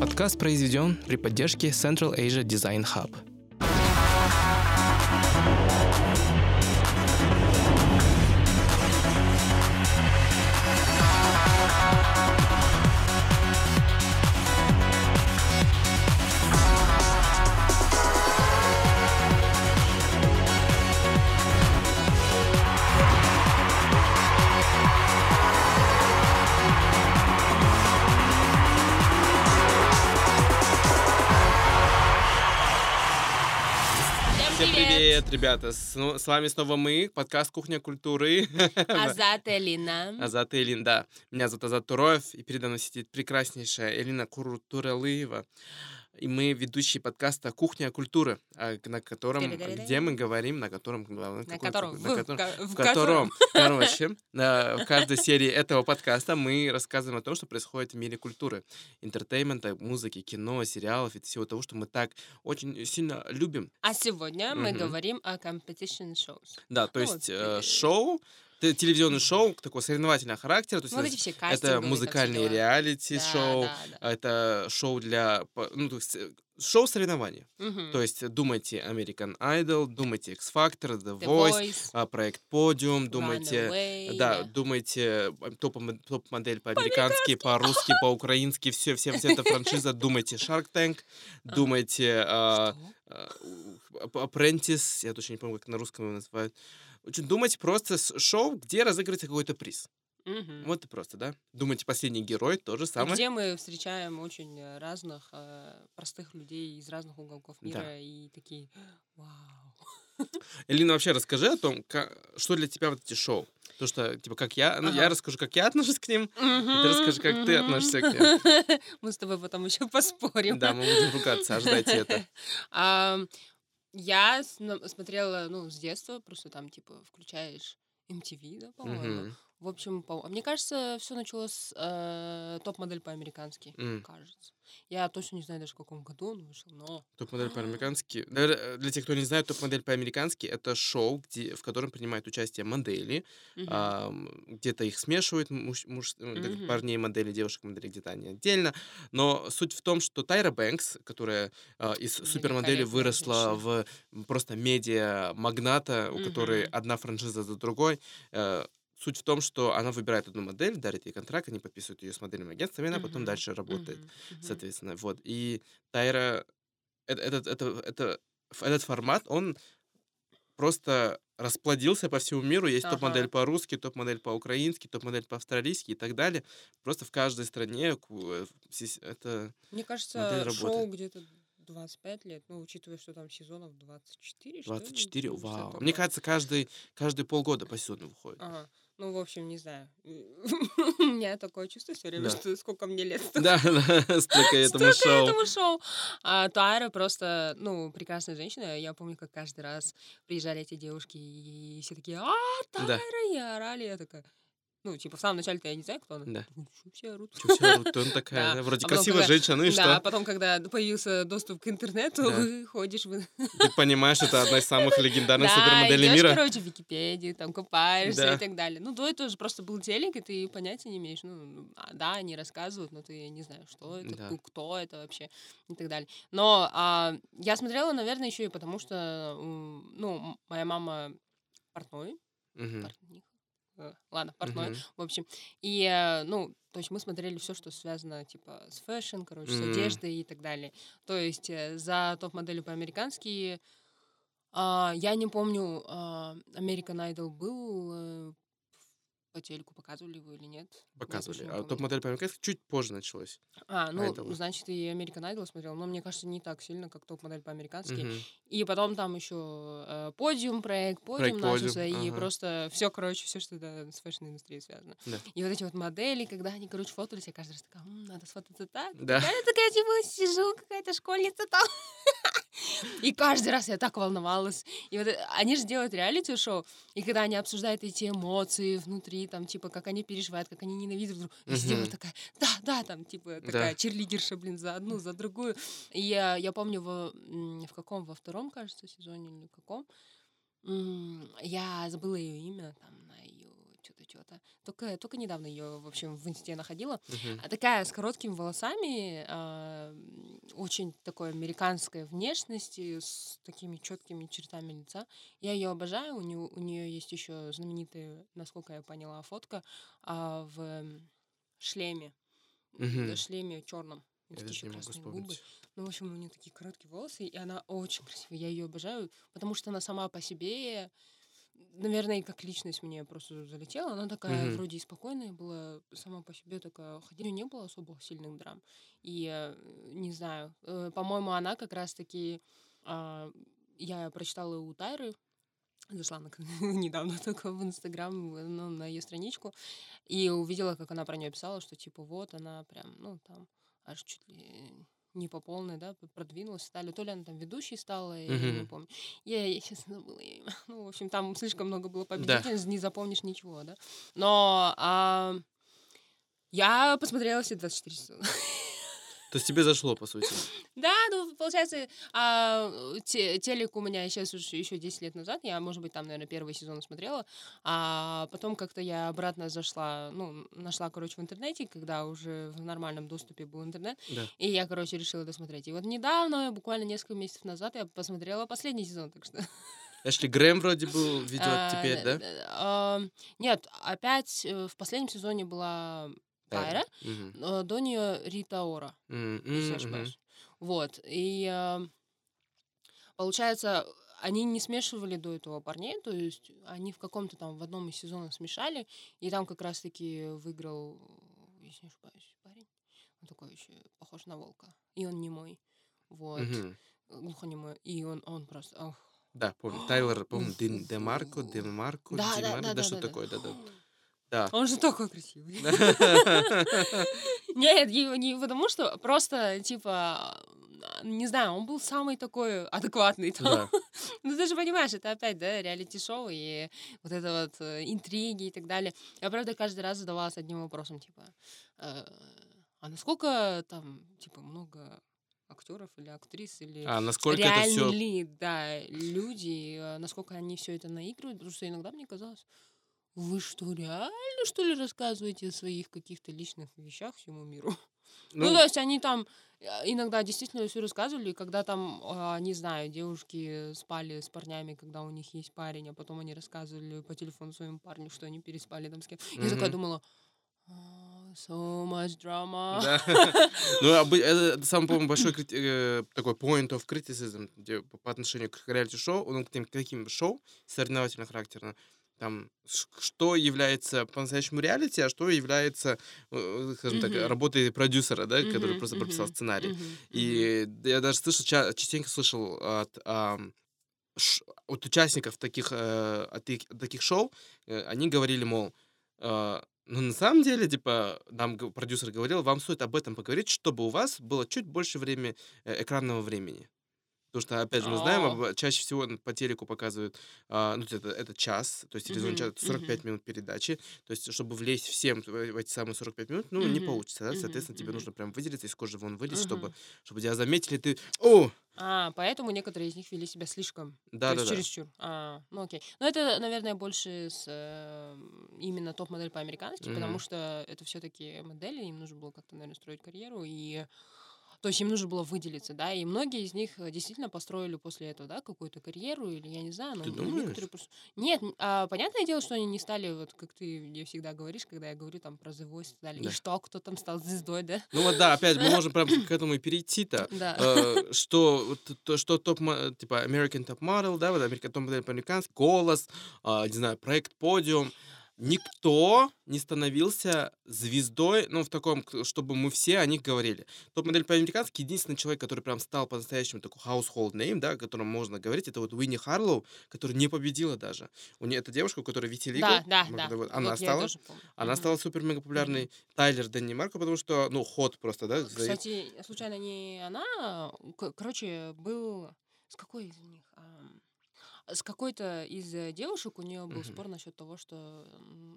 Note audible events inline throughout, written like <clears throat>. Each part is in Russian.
Подкаст произведен при поддержке Central Asia Design Hub. Ребята! С, ну, с вами снова мы, подкаст «Кухня культуры». <laughs> Азат <laughs> Элина. Азат и Элин, да. Меня зовут Азат Туроев, и передо мной сидит прекраснейшая Элина Курутуралыева. И мы ведущие подкаста «Кухня культуры», а, на котором, где мы говорим, на котором... На На котором, на котором- в в котором, <laughs> короче, на- в каждой серии этого подкаста мы рассказываем о том, что происходит в мире культуры, entertainment а, музыки, кино, сериалов и всего того, что мы так очень сильно любим. А сегодня мы говорим о competition shows. Да, то Ну, есть э, э, шоу, те- телевизионный шоу такого соревновательного характера, то есть Вот это- эти все это все музыкальные реалити-шоу, Да, да, да. это шоу для, ну, то есть э, шоу соревнований. Мгм. То есть думайте American Idol, думайте X Factor, The, The Voice, Voice, а, проект Podium, думайте... Да, думайте э, топ- топ-модель по-американски, по-русски, <laughs> по-украински, все, все, вся эта франшиза. Думайте Shark Tank, думайте а, а, Apprentice, я точно не помню, как на русском его называют. Общем, думайте просто с- шоу, где разыгрывается какой-то приз. Мгм. Вот и просто, да? Думайте последний герой, то же самое. Где мы встречаем очень э, разных э, простых людей из разных уголков Да. мира и такие, <gasps> вау. <laughs> Элина, вообще расскажи о том, ка- что для тебя вот эти шоу. То, что, типа, как я... Ну, я Ага. расскажу, как я отношусь к ним. Ты расскажи, как ты относишься к ним. <laughs> Мы с тобой потом еще поспорим. Да, мы будем ругаться, ожидайте это. <laughs> Я смотрела, ну, с детства, просто там, типа, включаешь MTV, да, по-моему. Мгм. В общем, по- а мне кажется, все началось с э, топ-модель по-американски, М. кажется. Я точно не знаю даже, в каком году он вышел, но... Топ-модель по-американски. Наверно, Для тех, кто не знает, топ-модель по-американски это шоу, где, в котором принимают участие модели. Мгм. ам, где-то их смешивают, муж, муж- э, Мгм. парней модели, девушек модели, где-то они отдельно. Но суть в том, что Тайра Бэнкс, которая а, из супермодели выросла в просто медиа-магната, у которой Мгм. одна франшиза за другой, э, Суть в том, что она выбирает одну модель, дарит ей контракт, они подписывают ее с модельным агентством, и она потом дальше работает соответственно, вот. И Тайра, этот, это, это, этот формат, он просто расплодился по всему миру. Есть топ-модель Ага. по-русски, топ-модель по-украински, топ-модель по-австралийски и так далее. Просто в каждой стране э, это... Мне кажется, шоу где-то 25 лет, ну, учитывая, что там сезонов 24, что ли, 24, ну, что-то вау. Мне кажется, каждый, каждый полгода по сезону выходит. Ага. Ну, в общем, не знаю. <laughs> У меня такое чувство все время, Да. что сколько мне лет, Да, <laughs> да, столько этому Столько шоу. этому шоу. А Тайра просто, ну, прекрасная женщина. Я помню, как каждый раз приезжали эти девушки, и все такие, а, Да. Тайра, и орали. Я такая, ну, типа, в самом начале-то я не знаю, кто она. Да. «Чё все орут? Чё все орут? Он <laughs> такая, Да. да, вроде А красивая когда- женщина, ну и да, а что? потом, когда появился доступ к интернету, Да. ходишь в... <laughs> Ты понимаешь, это одна из самых легендарных Да, супермоделей мира. короче, в Википедию, там копаешься Да. и так далее. Ну, до этого же просто был телек, и ты понятия не имеешь. Ну, а, да, они рассказывают, но ты не знаешь, что это, Да. кто это вообще и так далее. Но а, я смотрела, наверное, еще и потому, что, ну, моя мама портной, Мгм. портниха, ладно, портной, Мгм. в общем. И, э, ну, то есть мы смотрели все, что связано, типа, с fashion, короче, с М. одеждой и так далее. То есть э, за топ-моделью по-американски а, я не помню, а, American Idol был э, по телеку, показывали его или нет. Показывали. А топ-модель по-американски чуть позже началось. А, ну, Idol. значит, и American Idol смотрел, но мне кажется, не так сильно, как топ-модель по-американски. Мгм. И потом там еще э, подиум проект, подиум Проект начался, «Подиум», и ага. просто все, короче, все, что да, с fashion-индустрией связано. Да. И вот эти вот модели, когда они, короче, фотались, я каждый раз такая, «М, надо сфотаться так. Да. Я такая, типа, сижу, какая-то школьница там. <laughs> И каждый раз я так волновалась. И вот э, они же делают реалити-шоу, и когда они обсуждают эти эмоции внутри, там, типа, как они переживают, как они ненавидят друг друга, сидела Мгм. такая, да, да, там, типа, Да. такая черлидерша, блин, за одну, за другую. И я, я помню, во, в каком, во втором, кажется, сезоне или в каком, я забыла ее имя, там, на что-то. Только, только недавно ее, в общем, в инсте находила. А Такая с короткими волосами, м, очень такой американской внешности, с такими четкими чертами лица. Я ее обожаю. У нее, у нее есть еще знаменитая, насколько я поняла, фотка а, в шлеме. Мгм. В шлеме черном. Я даже не могу губы. Ну, в общем, у нее такие короткие волосы, и она очень красивая. Я ее обожаю, потому что она сама по себе, наверное, и как личность мне просто залетела. Она такая Мгм. вроде и спокойная была, сама по себе такая. Хотя у нее не было особо сильных драм. И э, не знаю, э, по-моему, она как раз-таки... а, я прочитала у Тайры, зашла на, <laughs> недавно только в Инстаграм, ну, на ее страничку, и увидела, как она про нее писала, что типа вот она прям, ну, там, аж чуть ли не по полной, да, продвинулась, стали, то ли она там ведущей стала, я не помню. Я, я сейчас забыла её имя. <laughs> Ну, в общем, там слишком много было победительниц, не запомнишь ничего, да. Но а, я посмотрела все 24 сезона. <laughs> То есть тебе зашло, по сути. <laughs> Да, ну, получается, а, те- телек у меня сейчас уже еще 10 лет назад, я, может быть, там, наверное, первый сезон смотрела, а потом как-то я обратно зашла, ну, нашла, короче, в интернете, когда уже в нормальном доступе был интернет, Да. и я, короче, решила досмотреть. И вот недавно, буквально несколько месяцев назад, я посмотрела последний сезон, так что... <laughs> Эшли Грэм вроде был, ведет А, теперь, да? а, Нет, опять э, в последнем сезоне была Мгм. но до нее Рита Ора. Если ошибаюсь. Вот. И а, получается, они не смешивали до этого парней, то есть они в каком-то там в одном из сезонов смешали, и там как раз-таки выиграл, если не ошибаюсь, парень. Он такой еще похож на волка. И он не мой. Вот. Мгм. Глухонемой. И он, он просто... ох. Да, помню. <gasps> Тайлер, помню, уф, Демарко, уф. Демарко, Да, да, да, да, да, что да, да. такое, да-да. Да. Он же такой красивый. <laughs> Нет, не, потому что, просто, типа, не знаю, он был самый такой адекватный там. Да. <laughs> Ну, ты же понимаешь, это опять, да, реалити-шоу и вот это вот э, интриги и так далее. Я, правда, каждый раз задавалась одним вопросом, типа, э, а насколько там, типа, много актеров или актрис, или А насколько это реальны все... ли, да, люди, э, насколько они все это наигрывают, потому что иногда мне казалось, вы что, реально, что ли, рассказываете о своих каких-то личных вещах всему миру? <laughs> Ну, то есть они там э, иногда действительно все рассказывали, когда там, а, не знаю, девушки спали с парнями, когда у них есть парень, а потом они рассказывали по телефону своему парню, что они переспали там с кем. Я такая думала, «А, so much drama. Да. <laughs> Ну, <laughs> это, самый, по-моему, большой э, такой point of criticism по отношению к реалити-шоу, ну, к таким шоу соревновательного характера. Там, что является по-настоящему реалити, а что является, э, скажем так, Мгм. работой продюсера, да, который Мгм, просто прописал мгм, сценарий. мгм. И я даже слышал, ча- частенько слышал от, от участников таких, э, от их- таких шоу, э, они говорили, мол, э, ну, на самом деле, типа, нам продюсер говорил, вам стоит об этом поговорить, чтобы у вас было чуть больше времени, экранного времени. Потому что, опять же, мы знаем, об- чаще всего по телеку показывают, а, ну, это, это час, то есть телевизионный час, 45 мгм. минут передачи. То есть, чтобы влезть всем в в эти самые 45 минут, ну, не получится, да? Соответственно, тебе нужно прям выделиться, из кожи вон вылезть, чтобы, чтобы тебя заметили, ты, о, А, поэтому некоторые из них вели себя слишком. то да-да-да. есть чересчур. А, ну окей. Но это, наверное, больше с э, именно топ-модель по-американски, Мгм. потому что это все-таки модели, им нужно было как-то, наверное, строить карьеру, и то есть им нужно было выделиться, да, и многие из них э, действительно построили после этого, да, какую-то карьеру, или я не знаю, но Ты думаешь? некоторые просто... Нет, а, понятное дело, что они не стали, вот как ты мне всегда говоришь, когда я говорю там про The Voice и так далее, Да. и что, кто там стал звездой, да? Ну вот да, опять мы можем прям к этому и <laughs> перейти-то. Да. Э, <laughs> что, то, что топ, типа, American Top Model, да, вот Америка топ модель по-американски, голос, а, не знаю, проект Подиум, никто не становился звездой, ну, в таком, чтобы мы все о них говорили. Топ-модель по-американски единственный человек, который прям стал по-настоящему такой household name, да, о котором можно говорить, это вот Уинни Харлоу, которая не победила даже. У нее это девушка, у которой витилиго. Да, да, да. вот- Она Вот стала, она Мгм. стала супер-мега популярной. Тайлер Дэнни Марко, потому что, ну, ход просто, да, за- Кстати, случайно не она, к- короче, был с какой из них? Ам, С какой-то из э, девушек у нее был Мгм. спор насчет того, что,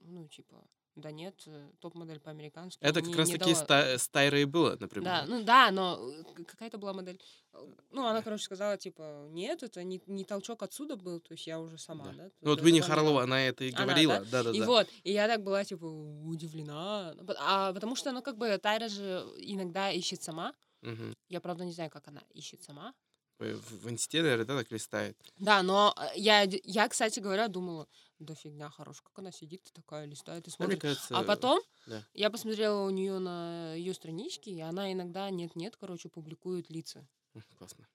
ну, типа, Да нет, э, топ-модель по-американски. Это как не- раз не таки дала. ста- с Тайрой было, Да, например. ну да, но э, какая-то была модель. Э, Ну, она, короче, сказала, типа, нет, это не, не толчок отсюда был, то есть я уже сама, Да. да. Ну вот д- Винни. Харлоу, она это и Она, говорила. Да-да-да. И вот, и я так была, типа, удивлена. А потому что, ну, как бы, Тайра же иногда ищет сама. Мгм. Я, правда, не знаю, как она ищет сама. В, инсте, наверное, да, так листает. Да, но э, я, я, кстати говоря, думала, да фигня хорош, как она сидит такая, листает и Ну, смотрит. кажется... А потом да. я посмотрела у нее на ее страничке, и она иногда нет-нет, короче, публикует лица. Классно.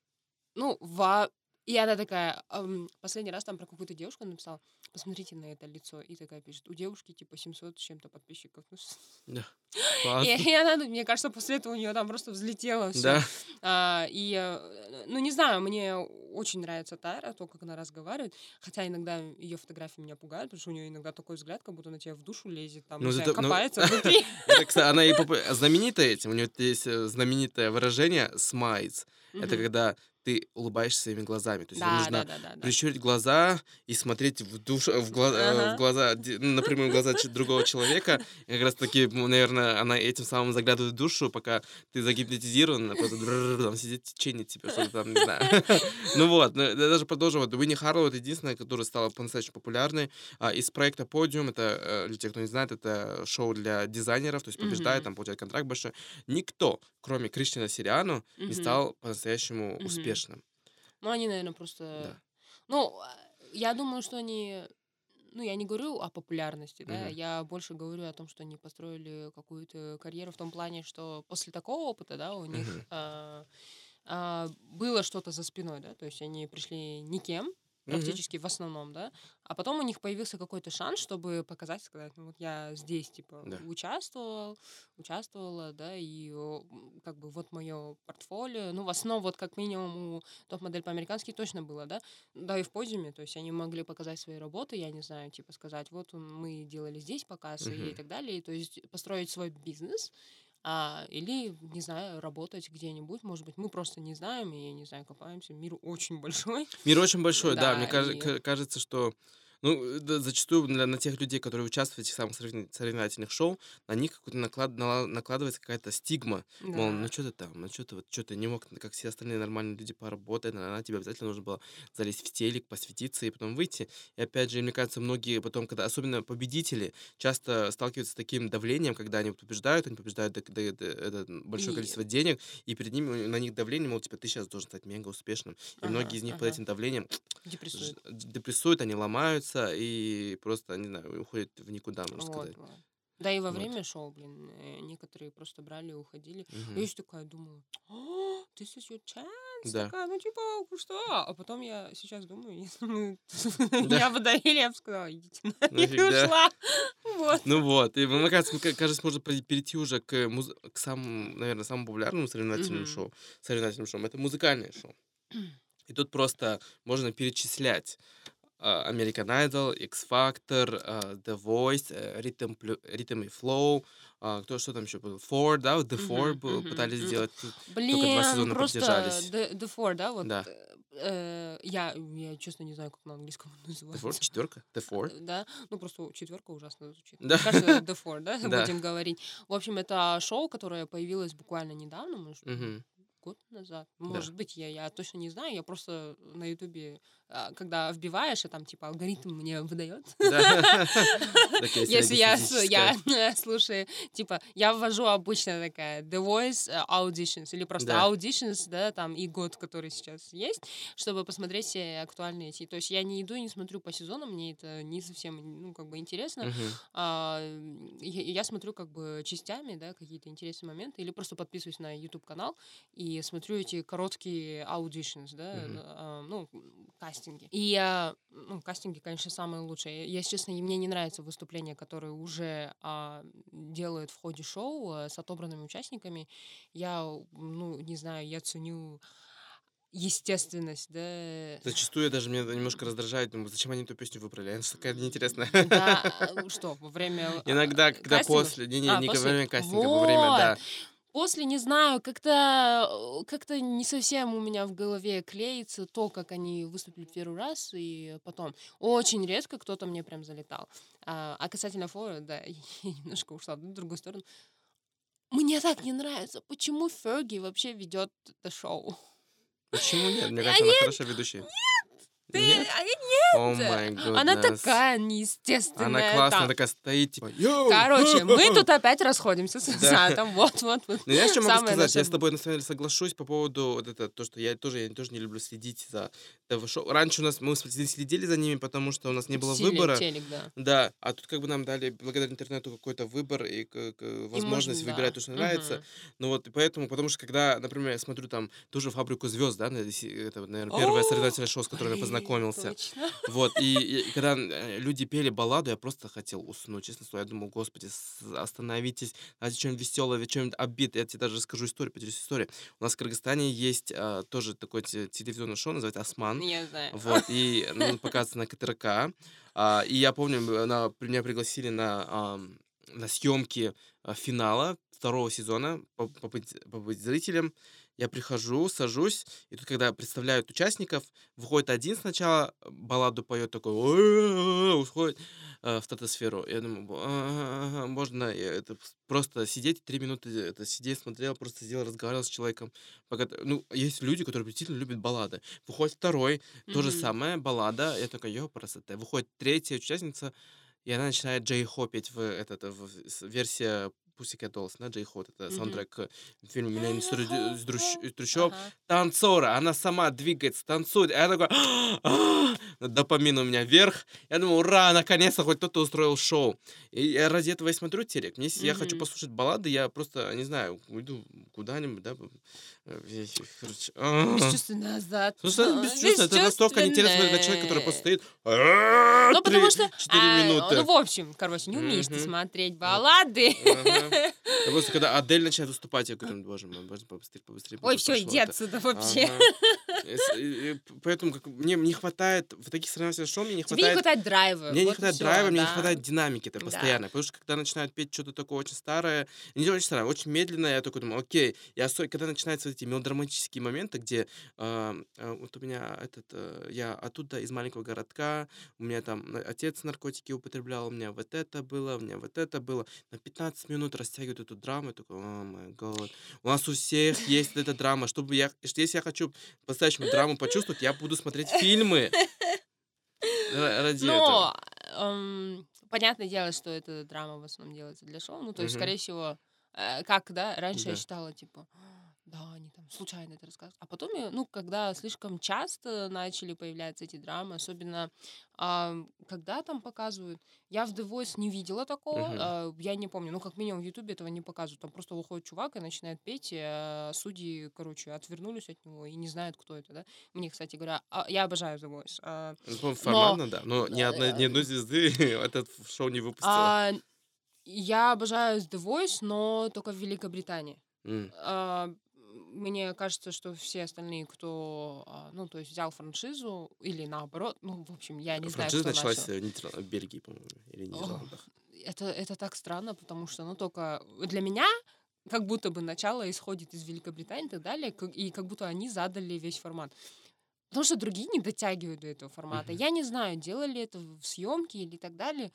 Ну, во... И она такая, ам, последний раз там про какую-то девушку написала, посмотрите на это лицо. И такая пишет, у девушки типа 700 с чем-то подписчиков. Ну, Да. <laughs> и, и она, ну, мне кажется, после этого у нее там просто взлетело все. Да. А, и, э, ну, не знаю, мне очень нравится Тайра, то, как она разговаривает. Хотя иногда ее фотографии меня пугают, потому что у нее иногда такой взгляд, как будто на тебя в душу лезет, там, Ну, зато- ну, копается <laughs> внутри. Это, кстати, она и попу- знаменита этим. У нее есть э, знаменитое выражение «смайз». Это когда ты улыбаешься своими глазами. То есть тебе Да, нужно да, да, да, прищурить глаза и смотреть в, душ, в, глаза, э, Ага. в глаза, напрямую в глаза другого человека. <laughs> И как раз таки, наверное, она этим самым заглядывает в душу, пока ты загипнотизирован, она просто там сидит в течение тебя, что-то там, не знаю. <laughs> Ну вот, даже продолжу. Вот Уинни Харлоу — это единственная, которая стала по-настоящему популярной. А, Из проекта «Подиум», это, э, для тех, кто не знает, это шоу для дизайнеров, то есть побеждает, там получает контракт большой. Никто, кроме Кристина Сириану, не стал по-настоящему Мгм. Успешным. Ну, они, наверное, просто... Да. Ну, я думаю, что они... Ну, я не говорю о популярности, да, Мгм. я больше говорю о том, что они построили какую-то карьеру в том плане, что после такого опыта, да, у них Мгм. а, а, было что-то за спиной, да, то есть они пришли никем, Практически в основном, да, а потом у них появился какой-то шанс, чтобы показать, сказать, ну вот я здесь, типа, Да. участвовал, участвовала, да, и как бы вот мое портфолио, ну, в основном вот как минимум у топ-модель по-американски точно было, да, да, и в подиуме, то есть они могли показать свои работы, я не знаю, типа сказать, вот мы делали здесь показ и Мгм. так далее, и то есть построить свой бизнес, а, или, не знаю, работать где-нибудь, может быть, мы просто не знаем, и, не знаю, копаемся, мир очень <laughs> большой. Мир очень большой, да. Да, Мне и- ка- кажется, что ну, да, зачастую для, на тех людей, которые участвуют в этих самых соревн- соревновательных шоу, на них какой-то наклад, нала- накладывается какая-то стигма. Мол, ну Да. что ты там, ну что ты, вот, что ты не мог, как все остальные нормальные люди, поработать, на тебе обязательно нужно было залезть в телек, посвятиться и потом выйти. И опять же, мне кажется, многие потом, когда, особенно победители, часто сталкиваются с таким давлением, когда они побеждают, они побеждают до- до- до- это большое И- количество денег, и перед ними на них давление, мол, типа, ты сейчас должен стать мега успешным. И Ага, многие из них под ага. этим давлением Депрессует. ж- депрессуют, они ломаются и просто, не знаю, уходят в никуда, можно Вот, сказать. вот. Да и во Вот. время шоу, блин, э, некоторые просто брали и уходили. Мгм. Я еще такая думала, «А, this is your chance? Да. Такая, ну типа, что? А потом я сейчас думаю, <laughs> если бы <laughs> Да. я бы доверила, я бы сказала, идите <laughs> нафиг, и ушла. Вот. Ну вот, и мне кажется, ка- кажется, можно пере- перейти уже к, муз- к самому, наверное, самому популярному соревновательному шоу. Соревновательным шоу. Это музыкальное шоу. <clears throat> И тут просто можно перечислять American Idol, X Factor, а, The Voice, э, Rhythm, Rhythm и Flow, а, кто что там еще был, Four, да, The Four мгм, пытались мгм. сделать. Блин, сезона просто продержались. The, The Four, да, вот. Да. э, я, я честно не знаю, как на английском он The называется. Four, четверка, The Four. Э, Да, ну просто четверка ужасно звучит. Да. Мне кажется, The Four, <laughs> да, <laughs> Да. будем говорить. В общем, это шоу, которое появилось буквально недавно, может, Мгм. год назад. Может быть, я, я точно не знаю. Я просто на Ютубе, а, когда вбиваешь, и там типа алгоритм мне выдает. <laughs> Если я, <laughs> слушаю, типа, я ввожу обычно такая The Voice э, Auditions или просто. Auditions, да, там и год, который сейчас есть, чтобы посмотреть все актуальные эти. То есть я не иду и не смотрю по сезонам, мне это не совсем, ну, как бы интересно. А, я, смотрю как бы частями, да, какие-то интересные моменты, или просто подписываюсь на YouTube канал и смотрю эти короткие auditions, да, а, ну, кастинги. И я, ну, кастинги, конечно, самые лучшие. Я, Если честно, мне не нравятся выступления, которые уже а, делают в ходе шоу а, с отобранными участниками. Я, ну, не знаю, я ценю естественность, да. Зачастую даже меня это немножко раздражает. Думаю, зачем они эту песню выбрали? Она такая неинтересная. Да, а, <laughs> что, во время... Иногда, когда кастингов? после... Не, не, А, не во после? время кастинга, во время, да. После, не знаю, как-то э, как-то не совсем у меня в голове клеится то, как они выступили первый раз, и потом. Очень редко кто-то мне прям залетал. А, а касательно Фора, да, <laughs> я немножко ушла в другую сторону. Мне так не нравится, почему Ферги вообще ведет это шоу. Почему нет? <laughs> Мне кажется, она хорошая ведущая. Ты, Нет? а я- О май Она такая неестественная. Она классная, там. такая стоит, типа, «Йоу!» Короче, <laughs> мы тут опять расходимся с Да. Сатом. Вот, вот, вот. Ну, я что могу сказать? Я наше- с тобой, на самом деле, соглашусь по поводу вот это, то, что я тоже, я тоже не люблю следить за ТВ шоу. Раньше у нас, мы следи- следили за ними, потому что у нас не было Телек, выбора. телек, да. Да, а тут как бы нам дали благодаря интернету какой-то выбор и к- к- возможность можно, да. выбирать то, что нравится. Мгм. Ну вот, и поэтому, потому что когда, например, я смотрю там ту же «Фабрику звезд», да, это, наверное, первое соревновательное шоу, с которым я Блин, познакомился. точно. <laughs> Вот, и, и- когда э, люди пели балладу, я просто хотел уснуть, честно слово. Я думал, господи, остановитесь, давайте что-нибудь веселое, что-нибудь обид. Я тебе даже расскажу историю, поделюсь историей. У нас в Кыргызстане есть а, тоже такое те- телевизионное шоу, называется «Осман». Я знаю. Вот, и ну, показывается на КТРК. А, и я помню, на, меня пригласили на, ам, на съемки а, финала второго сезона, по- побыть, побыть зрителем. Я прихожу, сажусь, и тут, когда представляют участников, выходит один сначала, балладу поет такой, уходит э, в стратосферу. Я думаю, «Бо- ага, можно э, это просто сидеть три минуты, это сидеть, смотрел, просто сидел, разговаривал с человеком. Пока, ну, есть люди, которые действительно любят баллады. Выходит второй, то же самое, баллада. Я такой, ё, красота. Выходит третья участница, и она начинает Джей Хо петь в этот, в, версия Pussycat Dolls, да, Джей Хо, это Мгм. саундтрек к фильму «Миллион из тру- из трущ- из трущоб». Танцора, она сама двигается, танцует. А я такой, <gasps> допамин у меня вверх. Я думаю, ура, наконец-то хоть кто-то устроил шоу. И я ради этого и смотрю телек. Мне, Если я хочу послушать баллады, я просто, не знаю, уйду куда-нибудь, да, э, короче, а. Бесчувственно назад. Это А, бесчувственно, это настолько смотреть на человека, который просто стоит «А, Ну, потому что... Четыре а, минуты. Ну, в общем, короче, не умеешь ты смотреть баллады. Я просто когда Адель начинает выступать, я говорю, «Ну, боже мой, боже, побыстрее, побыстрее. Ой, все, иди это». отсюда вообще. Поэтому как, мне не хватает в таких соревнованиях шоу, мне не Тебе не хватает хватает драйва. мне не хватает драйва, мне не хватает динамики это постоянно. Потому что когда начинают петь что-то такое очень старое, не очень старое, очень медленное, я такой думаю, окей. И особенно, когда начинаются эти мелодраматические моменты, где а, вот у меня этот, э, я оттуда из маленького городка, у меня там на- отец наркотики употреблял, у меня вот это было, у меня вот это было. На 15 минут растягивают эту драму, я такой, о май год. У нас у всех есть эта драма. Чтобы я, что если я хочу по-настоящему драму почувствовать, я буду смотреть фильмы. Ра- Ради этого. Но, эм, понятное дело, что эта драма в основном делается для шоу. Ну, то есть, Мгм. скорее всего, э, как, да, раньше я Да. считала, типа, да, они там случайно это рассказывают. А потом, я, ну, когда слишком часто начали появляться эти драмы, особенно ам, когда там показывают, я в The Voice не видела такого, Мгм. а, я не помню, ну, как минимум в Ютубе этого не показывают. Там просто выходит чувак и начинает петь, и а, судьи, короче, отвернулись от него и не знают, кто это, да. Мне, кстати говоря, а, я обожаю The Voice. а, Ну, по-моему, форматно, да. Но ни э, одной, ни одной звезды <laughs> этот шоу не выпустила. А, я обожаю The Voice, но только в Великобритании. М. А, Мне кажется, что все остальные, кто, а, ну, то есть взял франшизу или наоборот, ну, в общем, я не знаю, Франшиза началась начал. в Нидерланд- в Бельгии, по-моему, или Нидерландах. Это, это так странно, потому что, ну, только для меня как будто бы начало исходит из Великобритании и так далее, и как будто они задали весь формат. Потому что другие не дотягивают до этого формата. Мгм. Я не знаю, делали это в съемке или так далее,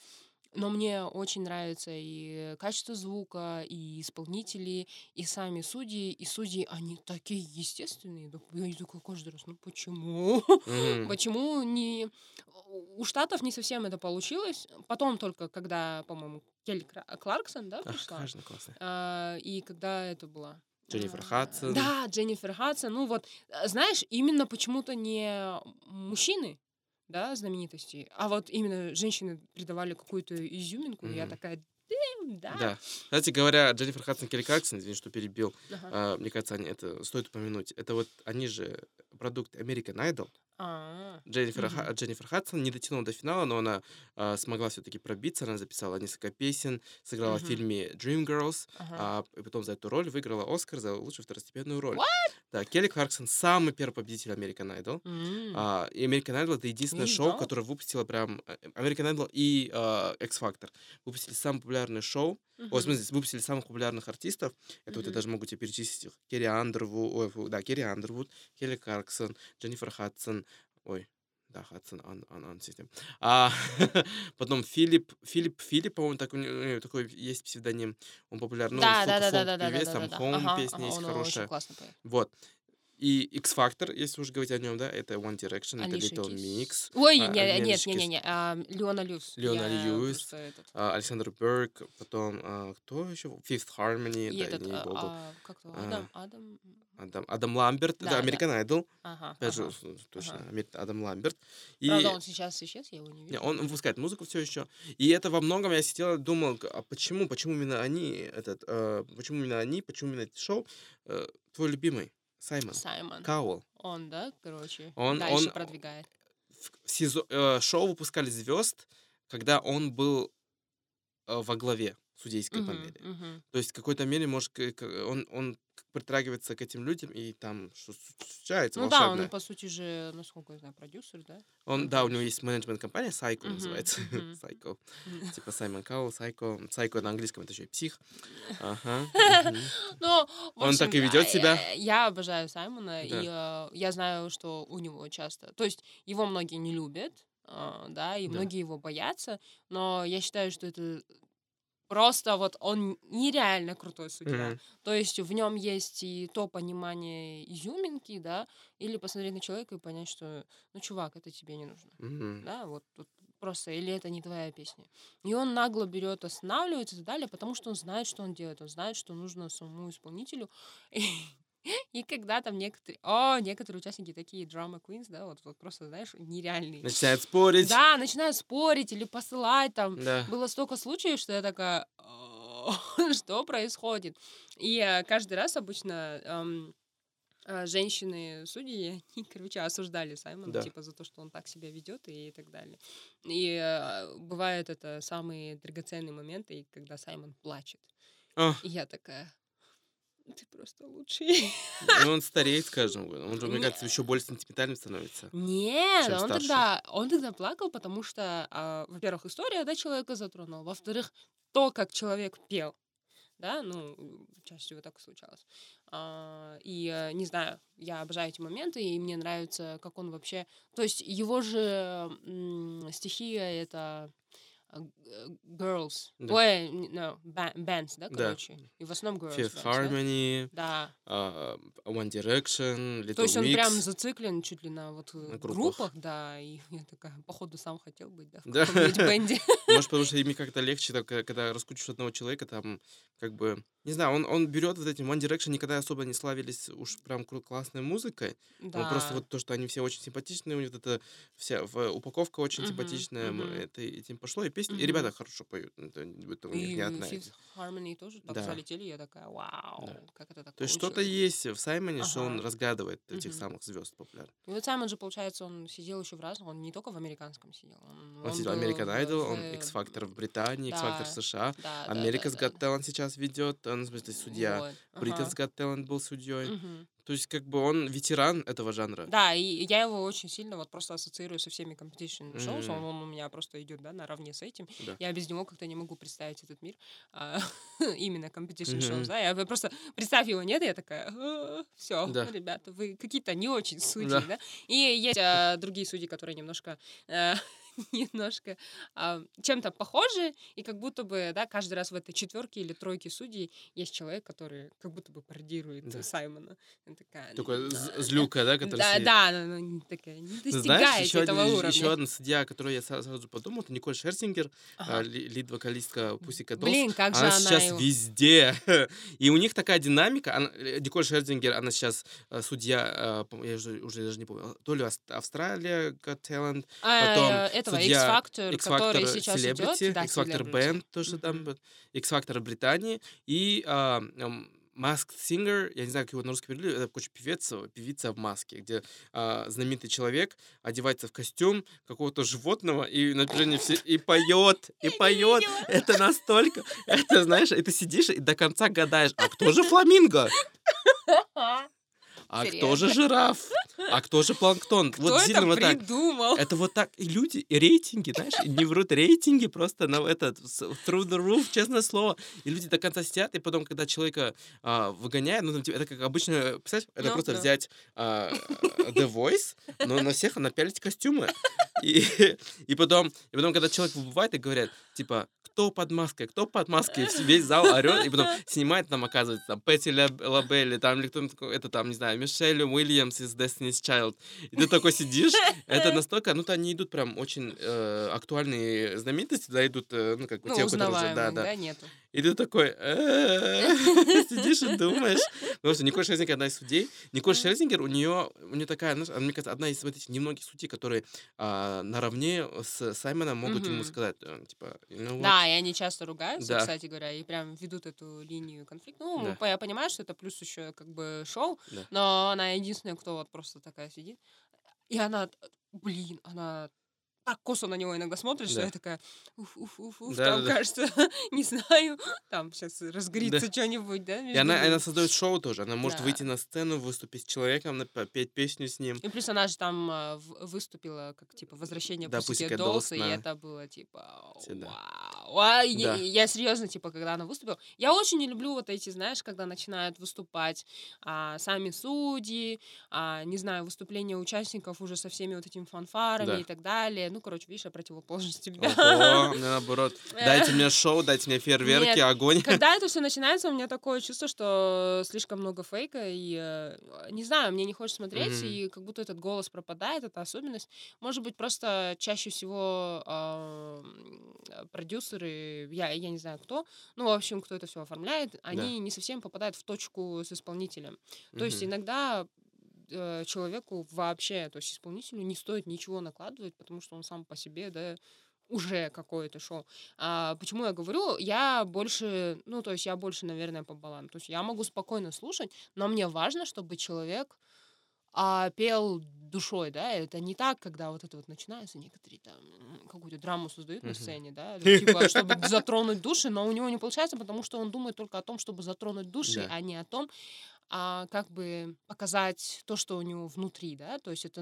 но мне очень нравится и качество звука, и исполнители, и сами судьи. И судьи, они такие естественные. Я такой каждый раз, ну почему? <laughs> Мгм. Почему не... У Штатов не совсем это получилось. Потом только, когда, по-моему, Келли Кларксон, да, Ах, пришла? конечно, классно. А, и когда это было? Дженнифер А, Хадсон. Да, Дженнифер Хадсон. Ну вот, э, знаешь, именно почему-то не мужчины, да, знаменитости, а вот именно женщины придавали какую-то изюминку. и Я такая, «Дэм, да. Да. Кстати говоря, Дженнифер Хадсон, Келли Кларксон, извини, что перебил, Ага. а, мне кажется, они, это стоит упомянуть. Это вот они же продукт American Idol. А, Дженнифер, Мгм. Ха- Дженнифер Хадсон не дотянула до финала, но она а, смогла все-таки пробиться. Она записала несколько песен, сыграла в Мгм. фильме Dreamgirls, ага. а и потом за эту роль выиграла Оскар за лучшую второстепенную роль. Да, Келли Кларксон самый первый победитель American Idol. М. А, и American Idol это единственное Не шоу, которое выпустило прям э, American Idol и а, X Factor. Выпустили самое популярное шоу. О, в смысле, выпустили самых популярных артистов. Это вот я даже могу тебе перечислить их. Керри Андервуд, ой, да, Керри Андервуд, Келли Кларксон, Дженнифер Хадсон, ой, да, Хадсон, он, он, он систем. А, <laughs> потом Филипп, Филипп, Филипп, по-моему, так, у него такой есть псевдоним, он популярный, Да, ну, да, да, да, фолк- да, да, да, фолк-певец, да, там да. Home Ага, песня ага, есть он очень хорошая. классно поет. Вот. И X Factor, если уж говорить о нем, да, это One Direction, это Алиша Little Кис. Mix, Ой, а, не- нет, не, не, не, а, Леона Люс. Леона Льюис. этот- а, Александр Берг, потом а, кто еще? Fifth Harmony, И да, этот, не а, а, как его, А. Адам, Адам, Адам, Адам Ламберт, Да, это да. American Idol, ага, опять ага. с- точно, ага. Адам Ламберт. И Правда, он сейчас исчез, я его не вижу. он выпускает музыку все еще. И это во многом я сидел и думал, а почему, почему именно они, этот, э, почему именно они, почему именно это шоу, Э, твой любимый, Саймон, Саймон. Кауэлл. Он, да, короче, Он- дальше он- продвигает. в сезо- э, шоу выпускали звезд, когда он был э, во главе судейской Мгм, панели. мгм. То есть в какой-то мере, может, он, он притрагивается к этим людям, и там что случается Ну да, волшебное. он, по сути же, насколько я знаю, продюсер, да? Он, да, у него есть менеджмент-компания Psycho Мгм, называется. <laughs> мгм. Psycho. Типа Саймон Каул, Psycho. Psycho на английском это еще и псих. Ага. <laughs> Ну, Он так и ведет а, себя? Я, я обожаю Саймона, Да. и э, я знаю, что у него часто... То есть его многие не любят, а, да, и Да. многие его боятся, но я считаю, что это просто вот он нереально крутой судья. Мгм. То есть в нем есть и то понимание изюминки, да, или посмотреть на человека и понять, что, ну, чувак, это тебе не нужно. Мгм. Да, вот тут просто, или это не твоя песня. И он нагло берет, останавливается и так далее, потому что он знает, что он делает. Он знает, что нужно самому исполнителю. И, <laughs> <laughs> и когда там некоторые... О, некоторые участники такие драма queens, да, вот, вот просто, знаешь, нереальные. Начинает спорить. Да, начинают спорить или посылать там. Да. Было столько случаев, что я такая, «О, <laughs> что происходит? И э, каждый раз обычно эм, э, женщины-судьи, они, короче, осуждали Саймона, Да. типа, за то, что он так себя ведет и так далее. И э, бывают это самые драгоценные моменты, когда Саймон плачет. А, И я такая, <laughs> ты просто лучший. и он стареет с <laughs> каждым годом. Он же, мне Не. кажется, еще более сентиментальным становится. Нет, он старше. тогда, он тогда плакал, потому что, а, во-первых, история да, человека затронула, во-вторых, то, как человек пел, да, ну, чаще всего так и случалось. А, и, э, не знаю, я обожаю эти моменты, и мне нравится, как он вообще... То есть его же м, стихия — это girls. Да. Ой, no, ba- bands, да, Да. короче. И в основном girls Fifth bands, да? Harmony, Да. а, One Direction, Little То есть он Mix. прям зациклен чуть ли на вот э, На группах. группах. да, и <laughs> я такая, походу, сам хотел быть, да, в Да. каком-нибудь <laughs> бенде. Может, потому что ими как-то легче, так, э, когда раскручиваешь одного человека, там, как бы, не знаю, он, он берет вот этим One Direction, никогда особо не славились уж прям классной музыкой, но Ну, просто Да. вот то, что они все очень симпатичные, у них вот эта вся упаковка очень Мгм, симпатичная, мгм. это этим пошло, и песни, и Мгм. ребята хорошо поют, это, это у них И не одна. Них. Harmony тоже так Да. залетели, я такая, вау, как это так То есть что-то получилось?» есть в Саймоне, что он Ага. разгадывает этих Мгм. самых звезд популярных. И вот Саймон же, получается, он сидел еще в разных, он не только в американском сидел. Он, Он сидел был American Idol, в- он X-Factor в Британии, X-Factor в да, США, Да, да, America's да, Got да, Talent сейчас ведет, он, в смысле, судья. Вот, Britain's ага. Got Talent был судьей. Мгм. То есть, как бы он ветеран этого жанра. Да, и я его очень сильно вот просто ассоциирую со всеми competition shows. Мгм. Он, он у меня просто идет, да, наравне с этим. Да. Я без него как-то не могу представить этот мир. А, <laughs> именно competition Мгм. shows, да. Я просто представь его нет, я такая, все, Да. ребята, вы какие-то не очень судьи, Да. да. И есть а, другие судьи, которые немножко э, <laughs> <laughs> немножко а, чем-то похожи, и как будто бы, да, каждый раз в этой четверке или тройке судей есть человек, который как будто бы пародирует Да. Саймона. Я такая, Такой «Ну, з- да, злюка, да, который да, сидит. да, она, она не такая, не достигаете Знаешь, еще этого один, уровня. еще один судья, который я сразу, подумал, это Николь Шерзингер, Ага. а, ли- лид-вокалистка Pussycat Dolls. Блин, как же она она сейчас его... везде. <laughs> И у них такая динамика. Она, э, Николь Шерзингер, она сейчас э, судья, э, я уже, уже даже не помню, то ли Австралия Got Talent, А, потом э, этого судья X-Factor, который сейчас идет. Celebrity, Да, X Factor Celebrity. Band тоже там, Мгм. вот, X Factor в Британии и а, м, Masked Singer, я не знаю, как его на русский перевели, это, короче, певец, певица в маске, где а, знаменитый человек одевается в костюм какого-то животного и на протяжении все и поет, <laughs> и поет. Это настолько, <laughs> это знаешь, и ты сидишь и до конца гадаешь, а кто же <laughs> фламинго? А кто же жираф? А кто же планктон? Кто вот это вот так. придумал? Это вот так. И люди, и рейтинги, знаешь, не врут рейтинги просто на этот through the roof, честное слово. И люди до конца сидят, и потом, когда человека а, выгоняют, ну, типа, это как обычно, представляешь, это Ну, просто да. взять а, The Voice, но на всех напялить костюмы. И, и, потом, и потом, когда человек выбывает, и говорят, типа, кто под маской, кто под маской, весь зал орет, и потом <laughs> снимает там, оказывается, там, Пэтти Лаб- Лабелли, там, или кто-то такой, это там, не знаю, Мишель Уильямс из Destiny's Child. И ты такой сидишь, это <laughs> настолько, ну, то они идут прям очень э, актуальные знаменитости, да, идут, э, ну, как бы Ну, те, которые уже, узнаваемых, да, да, да. нету. И ты такой, «Э, <laughs> сидишь и думаешь. Потому что Николь Шерзингер одна из судей. Николь Шерзингер, у нее, у нее такая, она, мне кажется, одна из вот этих немногих судей, которые а, наравне с Саймоном могут ему сказать, э, типа, ну Да, и они часто ругаются, Да. кстати говоря, и прям ведут эту линию конфликта. Ну, Да. я понимаю, что это плюс еще как бы шоу, Да. но она единственная, кто вот просто такая сидит. И она, блин, она так косо на него иногда смотрит, что Да. я такая, уф, уф, уф, уф, Да, там, да, да. кажется, <laughs> не знаю, там сейчас разгорится что-нибудь, да? И она, ними. она создает шоу тоже. Она может Да. выйти на сцену, выступить с человеком, петь песню с ним. И плюс она же там а, выступила как типа возвращение Да, Dolls, Dolls, и да. это было типа вау. А, и я, Да. я серьезно, типа, когда она выступила, я очень не люблю вот эти, знаешь, когда начинают выступать а, сами судьи, а, не знаю, выступления участников уже со всеми вот этими фанфарами Да. и так далее. Ну, короче, видишь, я противоположность тебя. Ого, мне <laughs> наоборот. Дайте мне шоу, дайте мне фейерверки, Нет. огонь. Когда <laughs> это все начинается, у меня такое чувство, что слишком много фейка, и э, не знаю, мне не хочется смотреть, Мгм. и как будто этот голос пропадает, это особенность. Может быть, просто чаще всего м, продюсеры, я, я не знаю кто, ну, в общем, кто это все оформляет, они не совсем попадают в точку с исполнителем. То есть иногда э, человеку вообще, то есть исполнителю не стоит ничего накладывать, потому что он сам по себе, да, уже какое-то шоу. А, почему я говорю? Я больше, ну, то есть я больше, наверное, по балансу. То есть я могу спокойно слушать, но мне важно, чтобы человек а, пел душой, да, это не так, когда вот это вот начинается, некоторые там какую-то драму создают на Мгм. сцене, да, <laughs> типа, чтобы затронуть души, но у него не получается, потому что он думает только о том, чтобы затронуть души, Да. а не о том, а, как бы показать то, что у него внутри, да, то есть это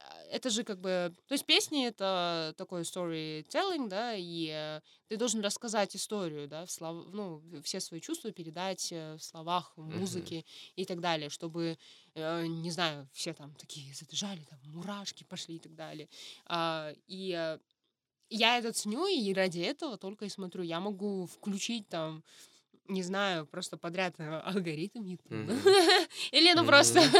а, это же как бы... То есть песни — это такой storytelling, да, и э, ты должен рассказать историю, да, в слов... ну, все свои чувства передать э, в словах, в музыке и так далее, чтобы, э, не знаю, все там такие задержали, там мурашки пошли и так далее. А, и я это ценю, и ради этого только и смотрю. Я могу включить там не знаю, просто подряд э, алгоритм Ютуба. <laughs> Или ну просто... <laughs>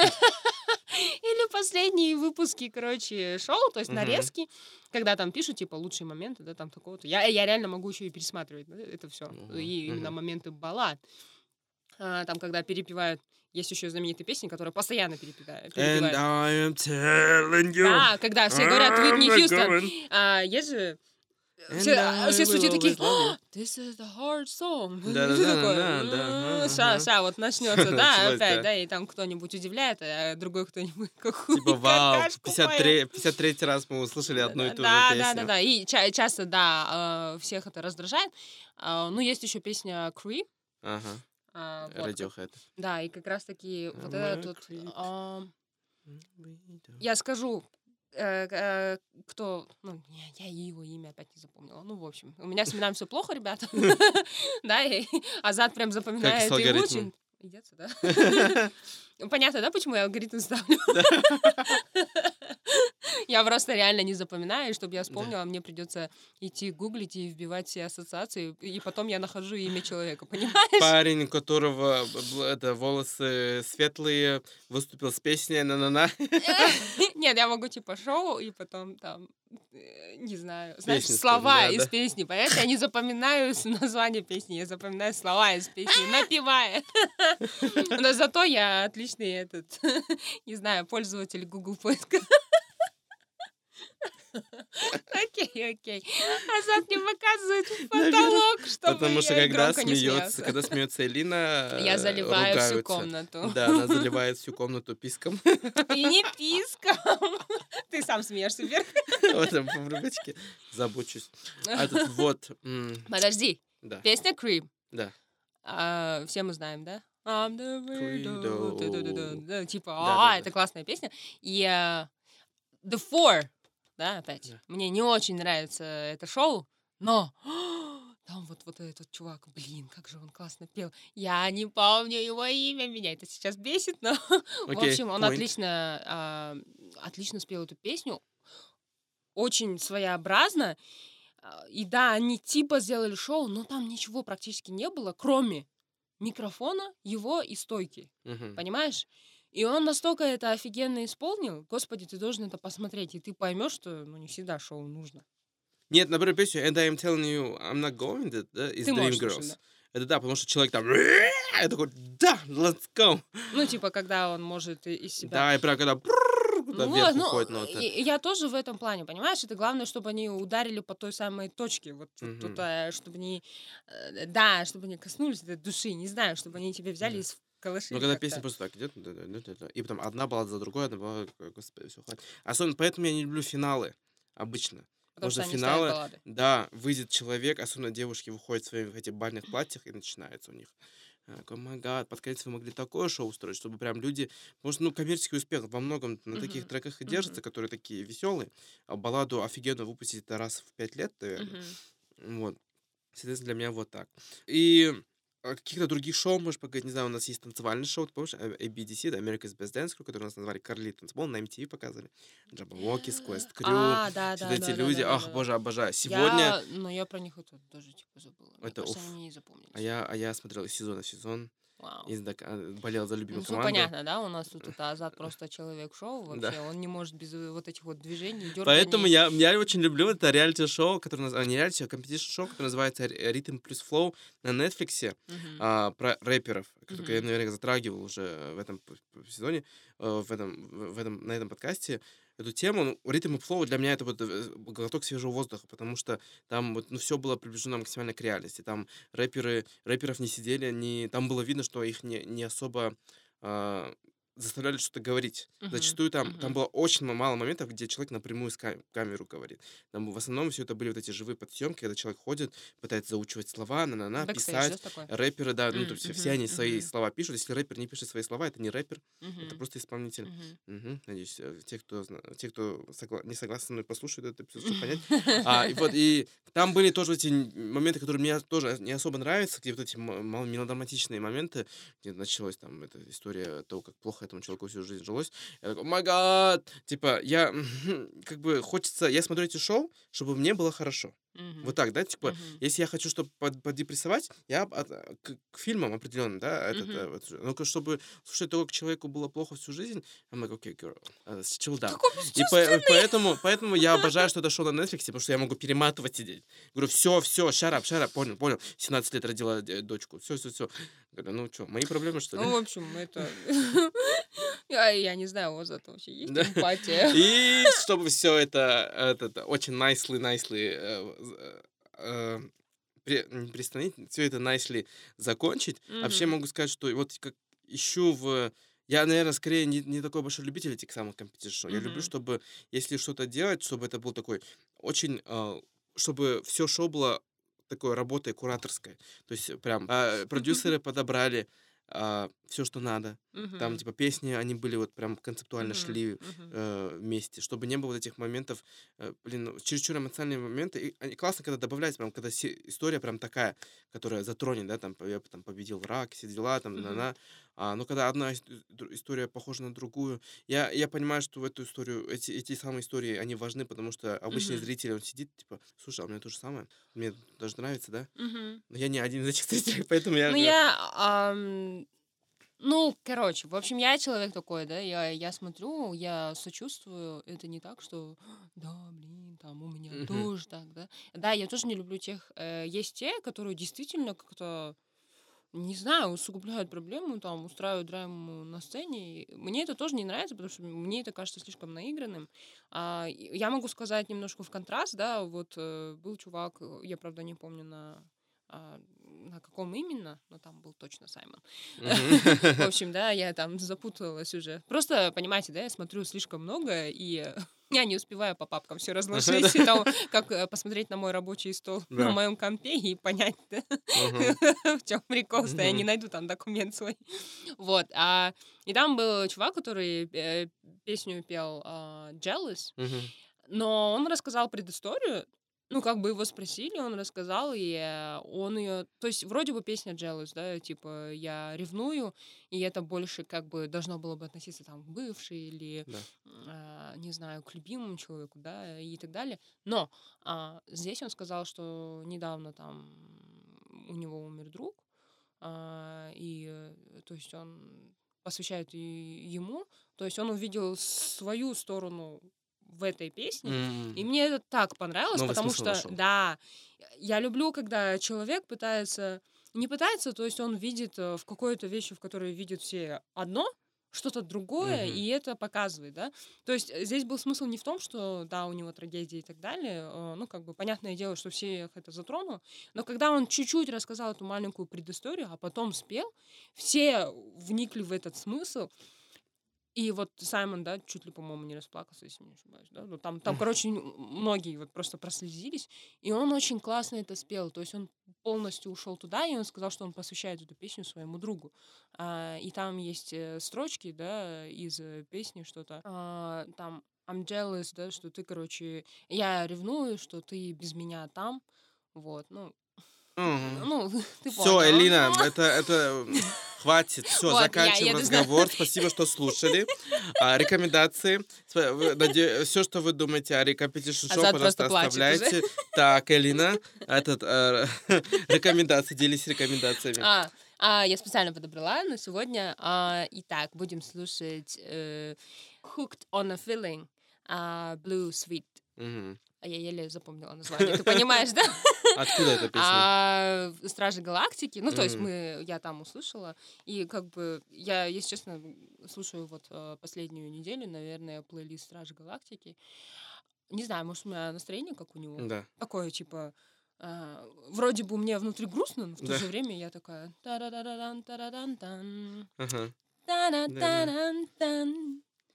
Или последние выпуски, короче, шоу, то есть нарезки, когда там пишут, типа, лучшие моменты, да, там такого-то. Я, я реально могу еще и пересматривать это все. И именно моменты баллад. А, там, когда перепевают, есть еще знаменитые песни, которые постоянно you. Да, когда все говорят Уитни Хьюстон. А, есть же... Все, а, все I судьи такие. «А, <gasps> this is the hard song. Да, <laughs> да, «М, ага, Ща, ага. ща, вот начнется, <laughs> да, опять, да. да, и там кто-нибудь удивляет, а другой кто-нибудь <laughs> какую Типа, вау, какашку 53, 53 раз мы услышали одну и ту же да, песню. да, да, да. И ча- часто, да, э, всех это раздражает. А, Ну, есть еще песня Cree. Ага, а. Radiohead. Да, и как вот a этот вот... а, Я скажу, кто... Ну, я, я его имя опять не запомнила. Ну, в общем, у меня с именами все плохо, ребята. <laughs> <laughs> Да, и <laughs> Азат прям запоминает и учит. Идется, да? Ну, Понятно, да, почему я алгоритм ставлю? Я просто реально не запоминаю, и чтобы я вспомнила, мне придется идти гуглить и вбивать все ассоциации, и потом я нахожу имя человека, понимаешь? Парень, у которого это, волосы светлые, выступил с песней на-на-на. <laughs> Нет, я могу типа шоу, и потом там, э, не знаю, знаешь, Песни слова из да. песни. Понимаешь, я не запоминаю название песни, я запоминаю слова из песни, <laughs> напевая. <laughs> Но зато я отличный этот, не знаю, пользователь Google поиска. Окей, окей. Азат мне показывает в потолок, чтобы Потому что когда не смеется, когда смеется Элина, Я заливаю всю комнату. Да, она заливает всю комнату писком. И не писком. Ты сам смеешься вверх. <laughs> В этом по привычке. Забочусь. А тут вот, Подожди. Песня Creep. да. А, все мы знаем, да? I'm the weirdo. Типа, а, это классная песня. И э, The Four, да, опять. Да. Мне не очень нравится это шоу, но <gasps> там вот, вот этот чувак, блин, как же он классно пел. Я не помню его имя, меня это сейчас бесит, но <laughs> в Окей, общем, он point. отлично, а, отлично спел эту песню, очень своеобразно. А, И да, они типа сделали шоу, но там ничего практически не было, кроме микрофона, его и стойки. Мгм. Понимаешь? И он настолько это офигенно исполнил. Господи, ты должен это посмотреть, и ты поймешь, что ну, не всегда шоу нужно. Нет, например, песню And I'm telling you I'm not going, да, из Ты Dream можешь Girls. слушать, да. Это да, потому что человек там... Я такой, да, let's go. Ну, типа, когда он может из себя... Да, и прям когда... Куда Ну вверх ну, уходит и я тоже в этом плане, понимаешь? Это главное, чтобы они ударили по той самой точке, вот, Мгм. туда, чтобы они, да, чтобы они коснулись этой души, не знаю, чтобы они тебе взяли и вколошили Ну, когда песня просто так идет, да, и потом одна баллада за другой, одна баллада, господи, все хватит. Особенно поэтому я не люблю финалы обычно. потому что потому финалы-. Да, выйдет человек, особенно девушки выходят в своих этих бальных платьях, и начинается у них. О май гад, под конец вы могли такое шоу устроить, чтобы прям люди... Что, ну, коммерческий успех во многом на таких Мгм. треках и держится, которые такие веселые. А балладу офигенно выпустить это раз в пять лет, наверное. Мгм. Вот. Соответственно, для меня вот так. И о каких-то других шоу, можешь поговорить, не знаю, у нас есть танцевальный шоу, ты помнишь, э, ABDC, да, America's Best Dance Crew, который у нас назвали Карли Танцпол, на MTV показывали. Jabberwockies, Quest <gasps> Crew, А, да, все да, эти да, люди, да, ах, да, боже, обожаю. Сегодня, Я, но я про них это даже типа забыла. Мне Это кажется, уф. они не запомнились. а я, а я смотрел из сезона в сезон, Вау. и так, а, болел за любимую Ну, команду. понятно, да? У нас тут <laughs> это Азат просто человек-шоу вообще. Да. Он не может без э, вот этих вот движений, дёрганий. Поэтому я, я очень люблю это реалити-шоу, которое наз- а, не реалити, а competition-шоу, которое называется Rhythm + Flow на Netflix. Мгм. а, про рэперов, которых я, Мгм. наверное, затрагивал уже в этом сезоне, э, в этом, в этом, на этом подкасте, эту тему. Ну, ритм и флоу для меня это вот э, глоток свежего воздуха, потому что там вот, ну, все было приближено максимально к реальности. Там рэперы, рэперов не сидели, не, там было видно, что их не, не особо а, заставляли что-то говорить. Мгм, Зачастую там, там мгм. было очень мало моментов, где человек напрямую с ка- камеру говорит. Там в основном все это были вот эти живые подсъемки, когда человек ходит, пытается заучивать слова, на-на-на, писать. да? Рэперы, да, ну, М, то есть все мгм, они свои мгм. слова пишут. Если рэпер не пишет свои слова, это не рэпер, это Мгм, просто исполнитель. мгм. Мгм, Надеюсь, э, те, кто, те, кто согла- не согласны со мной, послушают это чтобы понять. А, и вот, <laughs> и там были тоже эти моменты, которые мне тоже не особо нравятся, где вот эти мелодраматичные моменты, где началась там эта история того, как плохо этому человеку всю жизнь жилось. Я такой, май гад! Типа, я, <laughs> как бы, хочется, я смотрю эти шоу, чтобы мне было хорошо. Мгм. Вот так, да, типа, Мгм. если я хочу, чтобы под, поддепрессовать, я от- а, к, к фильмам определенно, да, этот, э, вот, ну, чтобы слушать того, как человеку было плохо всю жизнь, I'm like, okay, girl, uh, chill down. И по- бесчувственный! поэтому, поэтому я обожаю, что это шоу на Netflix, потому что я могу перематывать сидеть. Говорю, все, все, shut up, понял, понял. 17 лет родила э, дочку, все, все, все. Говорю, ну что, мои проблемы, что ли? Ну, в общем, это... <laughs> <laughs> Я, я не знаю, у вас это вообще есть эмпатия. И чтобы все это очень nicely, nicely э, э, при- не приостановить, все это nicely закончить. Вообще Мгм. могу сказать, что вот как ищу в... Я, наверное, скорее не, не такой большой любитель этих самых competition. Я люблю, чтобы, если что-то делать, чтобы это был такой очень... э, чтобы все шоу было такой работой кураторской. То есть прям э, <laughs> продюсеры подобрали все, что надо. Там, Мгм. типа, песни, они были вот прям концептуально Мгм. шли Мгм. э, вместе, чтобы не было вот этих моментов, э, блин, ну, чересчур эмоциональные моменты. И они классно, когда добавляется, прям, когда се- история прям такая, которая затронет, да, там, я там победил рак, все дела, там, Мгм. на а, но когда одна дру- история похожа на другую, я, я понимаю, что в эту историю, эти, эти самые истории, они важны, потому что обычный Мгм. зритель, он сидит, типа, слушай, а мне то же самое, мне даже нравится, да? Мгм. Но я не один из этих <laughs> зрителей, поэтому я... Ну, э, я... Ну, короче, в общем, я человек такой, да, я, я смотрю, я сочувствую, это не так, что, да, блин, там у меня тоже так, да. Да, я тоже не люблю тех, э, есть те, которые действительно как-то, не знаю, усугубляют проблему, там, устраивают драму на сцене. Мне это тоже не нравится, потому что мне это кажется слишком наигранным. А, я могу сказать немножко в контраст, да, вот э, был чувак, э, я, правда, не помню на а, на каком именно, но там был точно Саймон. <laughs> В общем, да, я там запуталась уже. Просто, понимаете, да, я смотрю слишком много, и <laughs> я не успеваю по папкам все разложить, и там, как э, посмотреть на мой рабочий стол на Да. моем компе и понять, да, <laughs> в чем прикол, что я не найду там документ свой. Вот. А, и там был чувак, который э, песню пел а, Jealous, но он рассказал предысторию, ну, как бы его спросили, он рассказал, и э, он ее... То есть вроде бы песня Jealous, да, типа я ревную, и это больше как бы должно было бы относиться там к бывшей или, Да. а, не знаю, к любимому человеку, да, и так далее. Но а, здесь он сказал, что недавно там у него умер друг, а, и, э, то есть он посвящает ему, то есть он увидел свою сторону в этой песне, М. и мне это так понравилось, Новый потому что, нашел. да, я люблю, когда человек пытается, не пытается, то есть он видит э, в какой-то вещи, в которой видят все одно, что-то другое, Мгм. и это показывает, да. То есть э, здесь был смысл не в том, что, да, у него трагедия и так далее, э, ну, как бы, понятное дело, что всех это затронуло, но когда он чуть-чуть рассказал эту маленькую предысторию, а потом спел, все вникли в этот смысл, и вот Саймон, да, чуть ли, по-моему, не расплакался, если не ошибаюсь, да. Ну, там, там, короче, многие вот просто прослезились, и он очень классно это спел. То есть он полностью ушел туда, и он сказал, что он посвящает эту песню своему другу. А, и там есть э, строчки, да, из э, песни что-то. А, там I'm jealous, да, что ты, короче, я ревную, что ты без меня там. Вот, ну, Мгм. ну, <laughs> ты Все, понял. Элина, <laughs> это, это хватит. Все, Вот, я заканчиваем еду, разговор. Спасибо, что слушали. А, рекомендации. Все, что вы думаете о Recapetition Show, Азат пожалуйста, просто плачет уже. оставляйте. Так, Элина, этот, э, <laughs> рекомендации, делись рекомендациями. А, а, я специально подобрала на сегодня. А, итак, будем слушать э, Hooked on a Feeling а, Blue Sweet. Мгм. А я еле запомнила название. Ты понимаешь, да? <laughs> Откуда эта песня? А, Стражи Галактики. Ну, то есть мы, я там услышала. И как бы я, если честно, слушаю вот э, последнюю неделю, наверное, плейлист Стражи Галактики. Не знаю, может, у меня настроение, как у него. Да. Такое, типа, а, вроде бы мне внутри грустно, но в то Да. же время я такая... «Та-да-да-да-дан, та-да-дан-тан, Ага.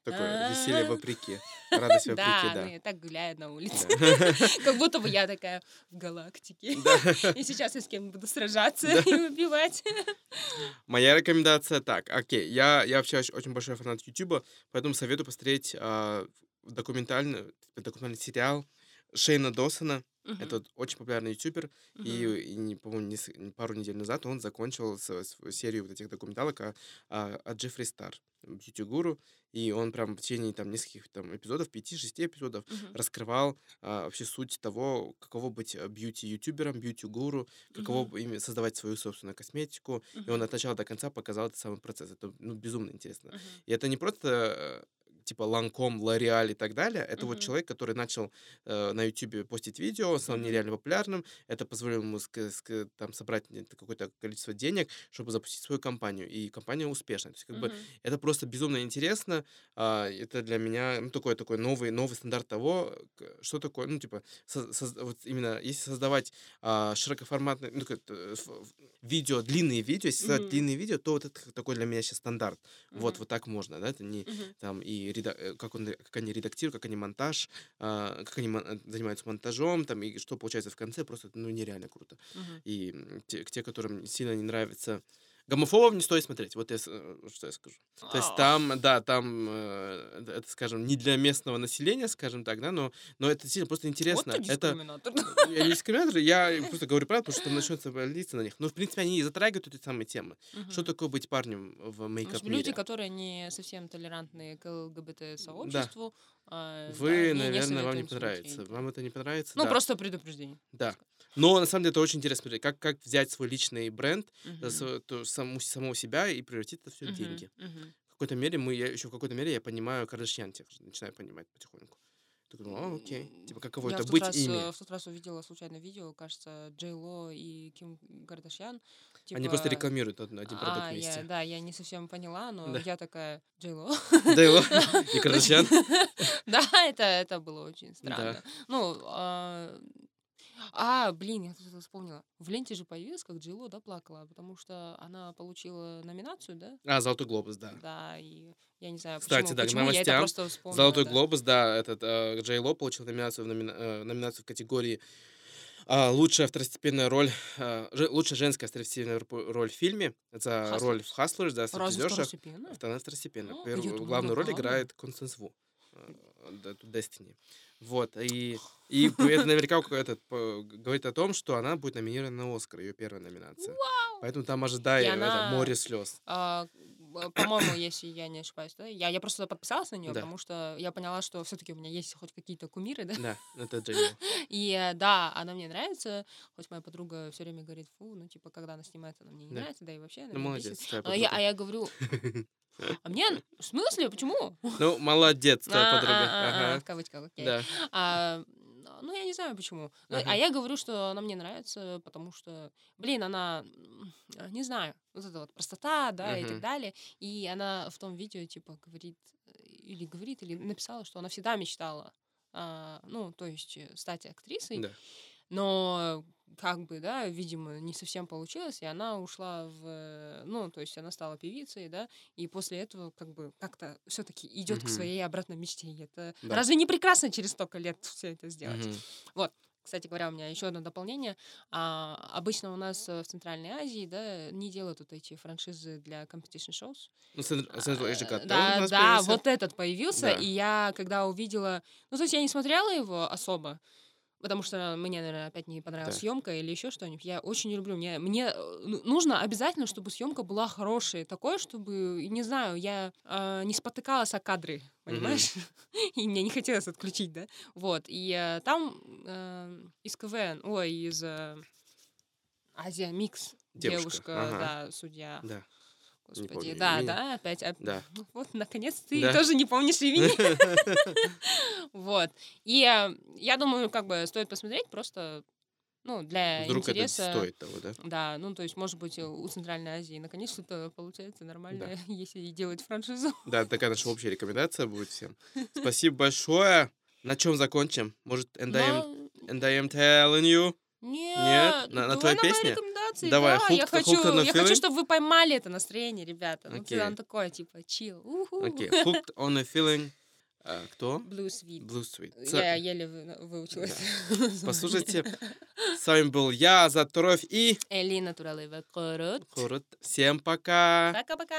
Та-да-да-дан-тан». Такое веселье вопреки. Радость Да, вопреки, ну да. я так гуляю на улице. Да. <laughs> Как будто бы я такая в галактике. Да. И сейчас я с кем буду сражаться Да. <laughs> и убивать. <laughs> Моя рекомендация так, окей, я, я вообще оч- очень большой фанат Ютуба, поэтому советую посмотреть а, документальный, документальный сериал Шейна Досона. Это вот очень популярный ютубер, и, и не, по-моему, не пару недель назад он закончил с- свою серию вот этих документалок о, о, о Джеффри Стар, бьюти-гуру, и он прям в течение там нескольких там эпизодов, 5-6 эпизодов, раскрывал а, вообще суть того, каково быть э, бьюти-ютубером, бьюти-гуру, каково бы ими создавать свою собственную косметику. И он от начала до конца показал этот самый процесс. Это ну, безумно интересно. И это не просто типа Ланком, Лореаль и так далее. Это вот Мгм. человек, который начал э, на Ютубе постить видео, стал Мгм. нереально популярным. Это позволило ему ск- ск- там собрать какое-то количество денег, чтобы запустить свою компанию. И компания успешная. То есть как бы это просто безумно интересно. а, это для меня ну, такой такой новый новый стандарт того, что такое, ну типа со- соз- вот именно если создавать а, ну, как э, ф- ф- видео, длинные видео, если создать Мгм. длинные видео, то вот это такой для меня сейчас стандарт. Вот вот так можно, да? Это не Мгм. там и э, как он как они редактируют, как они монтаж, а, как они занимаются монтажом, там и что получается в конце, просто ну нереально круто. Мгм. И те, те, которым сильно не нравится Гомофобов не стоит смотреть, вот я, э, что я скажу. То есть А. там, да, там, э, это, скажем, не для местного населения, скажем так, да, но, но это сильно просто интересно. Вот ты это, <laughs> я не дискриминатор, я просто говорю правду, потому что там начнется литься на них. Но, в принципе, они и затрагивают эти самые темы. Что Мгм. такое быть парнем в В мейкап люди, которые не совсем толерантны к ЛГБТ-сообществу, а, да, Вы, не- не наверное, вам не понравится. смотреть. Вам это не понравится? Ну, да. просто предупреждение. Да. Но на самом деле это очень интересно смотреть, как, как взять свой личный бренд, э, Мгм. св- то саму, самого себя и превратить это все в деньги. Мгм. В какой-то мере мы, я еще в какой-то мере я понимаю Кардашьян начинаю понимать потихоньку. Такой, ну, а, окей. Типа, каково Я это в тот быть раз, ими. э, в тот раз увидела случайно видео, кажется, Джей Ло и Ким Кардашьян. Они просто типа, рекламируют один один продукт А, я, вместе. да, я не совсем поняла, но Да. я такая, Джейло. Да его. <laughs> И Кардашьян. <laughs> Да, это, это было очень странно. Ну, а, а, блин, я тут вспомнила. В ленте же появилась, как Джило, да, плакала, потому что она получила номинацию, да? А, Золотой глобус, да. Да, и я не знаю, Кстати, почему, да, почему я это новостям. просто вспомнила. Золотой да. глобус, да, этот э, Джей Ло получил номинацию в, номина- э, номинацию в категории а, лучшая второстепенная роль, а, же- лучшая женская второстепенная роль в фильме за роль в Хаслерс, да, второстепенная? Она второстепенная. А, Первую- главную роль играет Констанс Ву. э, тут Destiny. Вот, и, и это <laughs> наверняка этот, говорит о том, что она будет номинирована на Оскар, ее первая номинация. Поэтому там ожидай И это, она- море слез. А, э, по-моему, если я не ошибаюсь, да? Я, я просто подписалась на нее, Да. потому что я поняла, что все-таки у меня есть хоть какие-то кумиры, да? Да, это <laughs> Джей Ло. И э, да, она мне нравится, хоть моя подруга все время говорит, фу, ну, типа, когда она снимается, она мне не Да. нравится, да и вообще. она Ну, молодец. А я, а я говорю, <laughs> а мне, в смысле, почему? Ну, молодец, твоя А, подруга. а, а, Ага. в кавычках, окей. Да. Ну, я не знаю почему. Ну, Ага. А я говорю, что она мне нравится, потому что, блин, она, а, не знаю, вот эта вот простота, да, и так далее. И она в том видео, типа, говорит, или говорит, или написала, что она всегда мечтала, а, ну, то есть э, стать актрисой, Да. но как бы, да, видимо, не совсем получилось, и она ушла в, э, ну, то есть она стала певицей, да, и после этого как бы как-то все-таки идет к Мгм. своей обратной мечте. И это Да. разве не прекрасно через столько лет все это сделать? Мгм. Кстати говоря, у меня еще одно дополнение. А, обычно у нас э, в Центральной Азии, да, не делают вот эти франшизы для competition shows. Ну, Central Asia у Да, да, появился. вот этот появился, Да. и я когда увидела, ну то есть я не смотрела его особо, потому что мне, наверное, опять не понравилась съемка или еще что-нибудь. Я очень не люблю. Мне, мне э, ну, нужно обязательно, чтобы съемка была хорошая, такое, чтобы, не знаю, я э, не спотыкалась о кадры, понимаешь? <laughs> И мне не хотелось отключить, да? Вот. И э, там э, из КВН, ой, из э, Азия Микс Девушка, девушка, ага. да, судья. Да. Господи, да, имени. да, опять, оп- Да. <laughs> Вот, наконец, ты Да. тоже не помнишь имени. <laughs> Вот. И э, я думаю, как бы стоит посмотреть просто, ну, для Вдруг это интереса. стоит того, да? Да, ну, то есть, может быть, у Центральной Азии наконец что-то получается нормально, <laughs> если делать франшизу. Да, такая наша общая рекомендация будет всем. Спасибо большое. На чем закончим? Может, and I am, Но- and I am telling you? Нет, На- на давай твоей песне? Рекомендации, Давай, да, я hooked- хочу, я хочу, чтобы вы поймали это настроение, ребята. Ну, Окей. там такое, типа, чил. Окей. Hooked on a feeling. А, кто? Blue Sweet. Blue Sweet. Я еле вы- выучила Да. это. <laughs> Послушайте. С вами был я, Заторов и Элина Туралева Корот. Хорот. Всем пока. Пока-пока.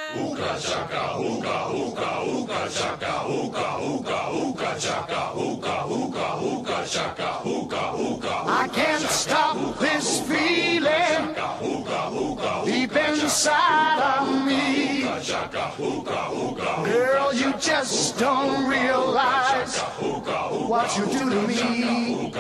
I can't stop this feeling deep inside of me. Girl, you just don't realize what you do to me.